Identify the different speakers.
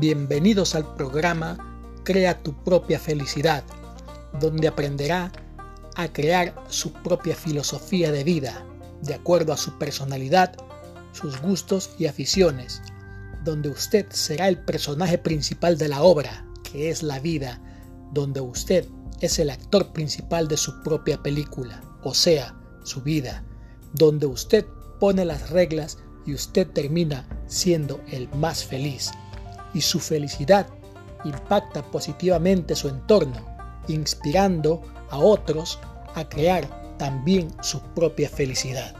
Speaker 1: Bienvenidos al programa Crea tu propia felicidad, donde aprenderá a crear su propia filosofía de vida, de acuerdo a su personalidad, sus gustos y aficiones, donde usted será el personaje principal de la obra, que es la vida, donde usted es el actor principal de su propia película, o sea, su vida, donde usted pone las reglas y usted termina siendo el más feliz. Y su felicidad impacta positivamente su entorno, inspirando a otros a crear también su propia felicidad.